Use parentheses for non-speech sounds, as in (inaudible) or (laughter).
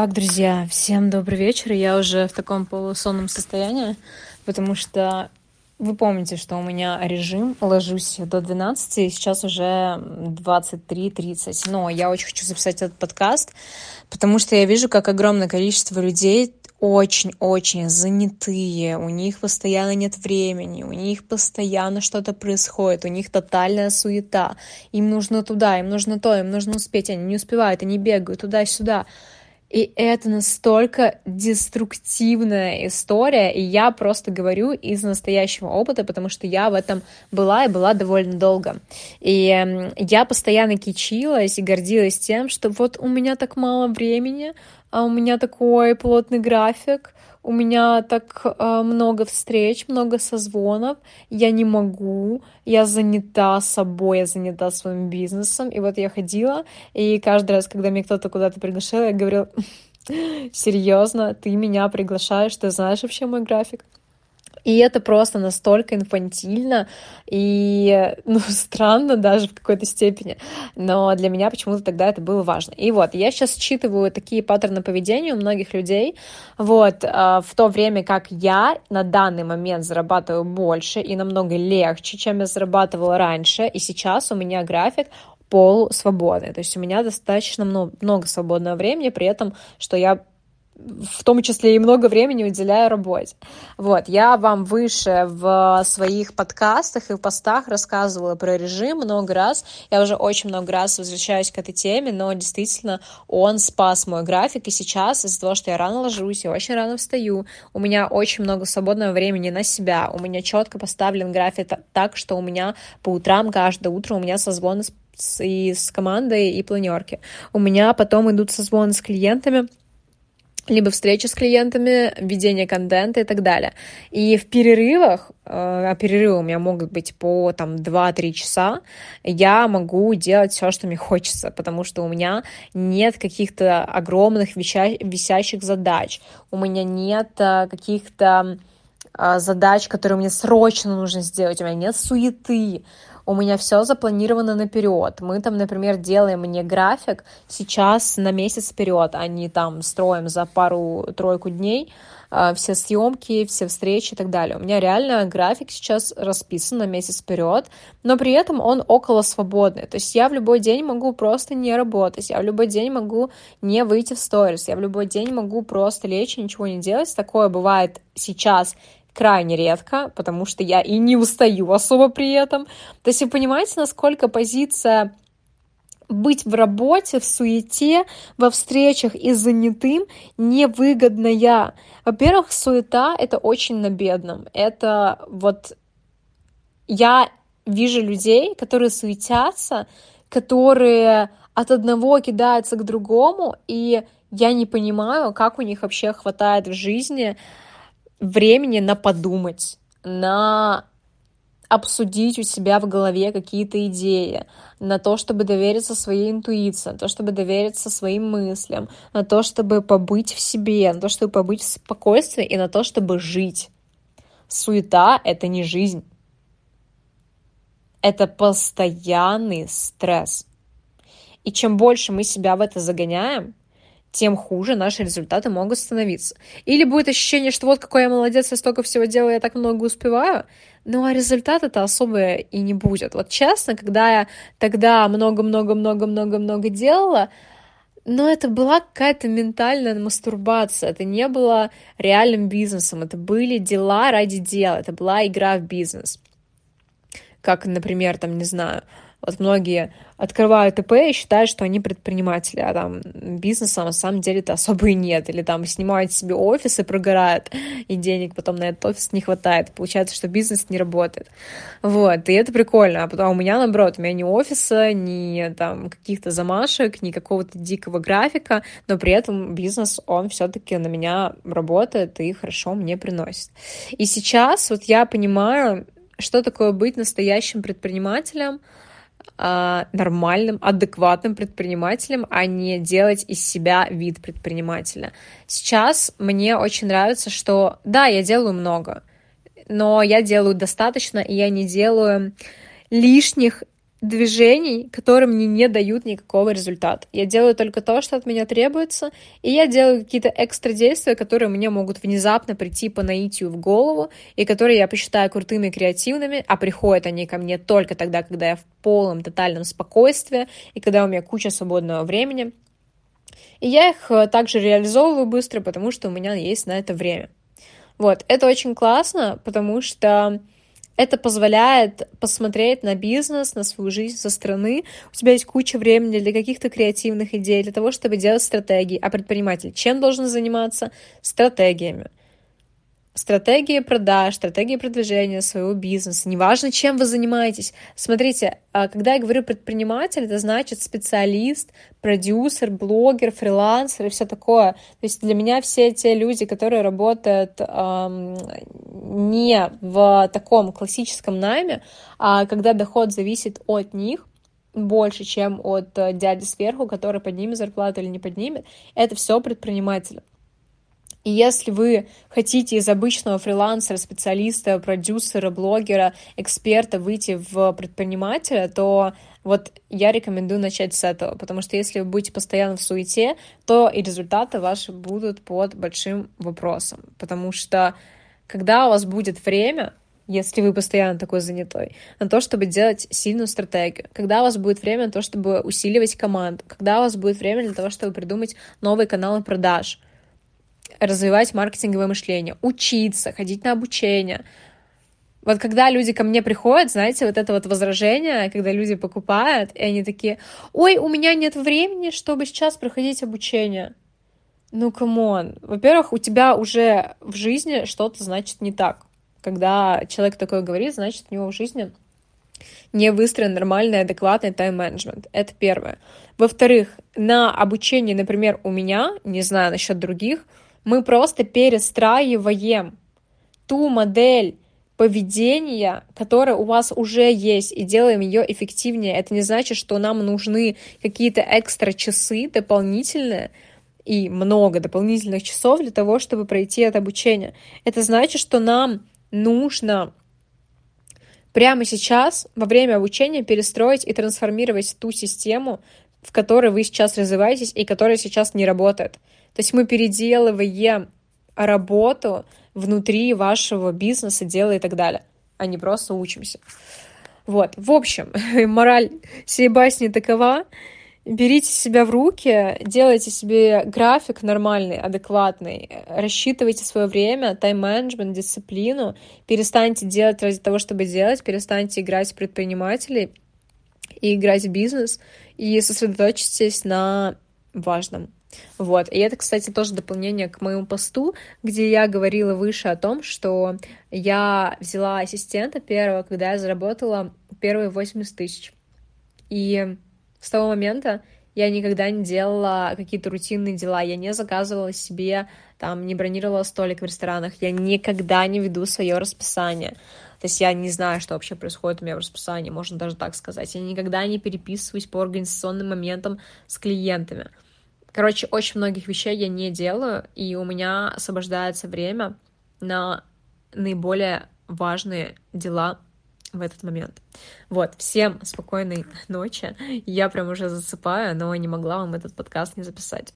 Так, друзья, всем добрый вечер. Я уже в таком полусонном состоянии, потому что вы помните, что у меня режим, ложусь до 12, и сейчас уже 23.30. Но я очень хочу записать этот подкаст, потому что я вижу, как огромное количество людей очень-очень занятые, у них постоянно нет времени, у них постоянно что-то происходит, у них тотальная суета, им нужно туда, им нужно то, им нужно успеть, они не успевают, они бегают туда-сюда. И это настолько деструктивная история, и я просто говорю из настоящего опыта, потому что я в этом была и была довольно долго. И я постоянно кичилась и гордилась тем, что вот у меня так мало времени, а у меня такой плотный график, у меня так э, много встреч, много созвонов, я не могу, я занята собой, я занята своим бизнесом, и вот я ходила, и каждый раз, когда меня кто-то куда-то приглашал, я говорила, (laughs) серьезно, ты меня приглашаешь, ты знаешь вообще мой график? И это просто настолько инфантильно и, ну, (laughs) странно даже в какой-то степени. Но для меня почему-то тогда это было важно. И вот, я сейчас считываю такие паттерны поведения у многих людей. Вот, а, в то время как я на данный момент зарабатываю больше и намного легче, чем я зарабатывала раньше. И сейчас у меня график полусвободный. То есть у меня достаточно много свободного времени, при этом, что я в том числе и много времени уделяю работе. Вот, я вам выше в своих подкастах и в постах рассказывала про режим много раз. Я уже очень много раз возвращаюсь к этой теме, но действительно он спас мой график, и сейчас из-за того, что я рано ложусь, я очень рано встаю, у меня очень много свободного времени на себя, у меня четко поставлен график так, что у меня по утрам, каждое утро у меня созвоны с, и с командой, и планерки. У меня потом идут созвоны с клиентами, либо встречи с клиентами, ведение контента и так далее. И в перерывах, э, а перерывы у меня могут быть по там 2-3 часа, я могу делать все, что мне хочется, потому что у меня нет каких-то огромных веща- висящих задач, у меня нет э, каких-то э, задач, которые мне срочно нужно сделать, у меня нет суеты, у меня все запланировано наперед. Мы там, например, делаем мне график сейчас на месяц вперед, а не там строим за пару-тройку дней э, все съемки, все встречи и так далее. У меня реально график сейчас расписан на месяц вперед, но при этом он около свободный. То есть я в любой день могу просто не работать, я в любой день могу не выйти в сторис, я в любой день могу просто лечь и ничего не делать. Такое бывает сейчас крайне редко, потому что я и не устаю особо при этом. То есть вы понимаете, насколько позиция быть в работе, в суете, во встречах и занятым невыгодная. Во-первых, суета — это очень на бедном. Это вот я вижу людей, которые суетятся, которые от одного кидаются к другому, и я не понимаю, как у них вообще хватает в жизни времени на подумать, на обсудить у себя в голове какие-то идеи, на то, чтобы довериться своей интуиции, на то, чтобы довериться своим мыслям, на то, чтобы побыть в себе, на то, чтобы побыть в спокойствии и на то, чтобы жить. Суета — это не жизнь. Это постоянный стресс. И чем больше мы себя в это загоняем, тем хуже наши результаты могут становиться. Или будет ощущение, что вот какой я молодец, я столько всего делаю, я так много успеваю, ну а результата-то особо и не будет. Вот честно, когда я тогда много-много-много-много-много делала, но это была какая-то ментальная мастурбация, это не было реальным бизнесом, это были дела ради дела, это была игра в бизнес. Как, например, там, не знаю, вот многие открывают ИП и считают, что они предприниматели, а там бизнеса на самом деле-то особо и нет. Или там снимают себе офис и прогорают, и денег потом на этот офис не хватает. Получается, что бизнес не работает. Вот, и это прикольно. А потом у меня, наоборот, у меня ни офиса, ни там каких-то замашек, ни какого-то дикого графика, но при этом бизнес, он все-таки на меня работает и хорошо мне приносит. И сейчас вот я понимаю, что такое быть настоящим предпринимателем, а, нормальным, адекватным предпринимателем, а не делать из себя вид предпринимателя. Сейчас мне очень нравится, что да, я делаю много, но я делаю достаточно, и я не делаю лишних движений, которые мне не дают никакого результата. Я делаю только то, что от меня требуется, и я делаю какие-то экстра действия, которые мне могут внезапно прийти по наитию в голову, и которые я посчитаю крутыми и креативными, а приходят они ко мне только тогда, когда я в полном тотальном спокойствии, и когда у меня куча свободного времени. И я их э, также реализовываю быстро, потому что у меня есть на это время. Вот, это очень классно, потому что это позволяет посмотреть на бизнес, на свою жизнь со стороны. У тебя есть куча времени для каких-то креативных идей, для того, чтобы делать стратегии. А предприниматель чем должен заниматься? Стратегиями стратегии продаж, стратегии продвижения своего бизнеса, неважно, чем вы занимаетесь. Смотрите, а, когда я говорю предприниматель, это значит специалист, продюсер, блогер, фрилансер и все такое. То есть для меня все те люди, которые работают эм, не в таком классическом найме, а когда доход зависит от них, больше, чем от э, дяди сверху, который поднимет зарплату или не поднимет, это все предприниматели. И если вы хотите из обычного фрилансера, специалиста, продюсера, блогера, эксперта выйти в предпринимателя, то вот я рекомендую начать с этого, потому что если вы будете постоянно в суете, то и результаты ваши будут под большим вопросом, потому что когда у вас будет время, если вы постоянно такой занятой, на то, чтобы делать сильную стратегию, когда у вас будет время на то, чтобы усиливать команду, когда у вас будет время для того, чтобы придумать новые каналы продаж — развивать маркетинговое мышление, учиться, ходить на обучение. Вот когда люди ко мне приходят, знаете, вот это вот возражение, когда люди покупают, и они такие, ой, у меня нет времени, чтобы сейчас проходить обучение. Ну, come on. Во-первых, у тебя уже в жизни что-то, значит, не так. Когда человек такое говорит, значит, у него в жизни не выстроен нормальный, адекватный тайм-менеджмент. Это первое. Во-вторых, на обучении, например, у меня, не знаю насчет других, мы просто перестраиваем ту модель поведения, которая у вас уже есть, и делаем ее эффективнее. Это не значит, что нам нужны какие-то экстра часы дополнительные, и много дополнительных часов для того, чтобы пройти это обучение. Это значит, что нам нужно прямо сейчас, во время обучения, перестроить и трансформировать ту систему, в которой вы сейчас развиваетесь и которая сейчас не работает. То есть мы переделываем работу внутри вашего бизнеса, дела и так далее, а не просто учимся. Вот, в общем, (laughs) мораль всей басни такова. Берите себя в руки, делайте себе график нормальный, адекватный, рассчитывайте свое время, тайм-менеджмент, дисциплину, перестаньте делать ради того, чтобы делать, перестаньте играть в предпринимателей и играть в бизнес, и сосредоточьтесь на важном. Вот. И это, кстати, тоже дополнение к моему посту, где я говорила выше о том, что я взяла ассистента первого, когда я заработала первые 80 тысяч. И с того момента я никогда не делала какие-то рутинные дела, я не заказывала себе, там, не бронировала столик в ресторанах, я никогда не веду свое расписание. То есть я не знаю, что вообще происходит у меня в расписании, можно даже так сказать. Я никогда не переписываюсь по организационным моментам с клиентами. Короче, очень многих вещей я не делаю, и у меня освобождается время на наиболее важные дела в этот момент. Вот, всем спокойной ночи. Я прям уже засыпаю, но не могла вам этот подкаст не записать.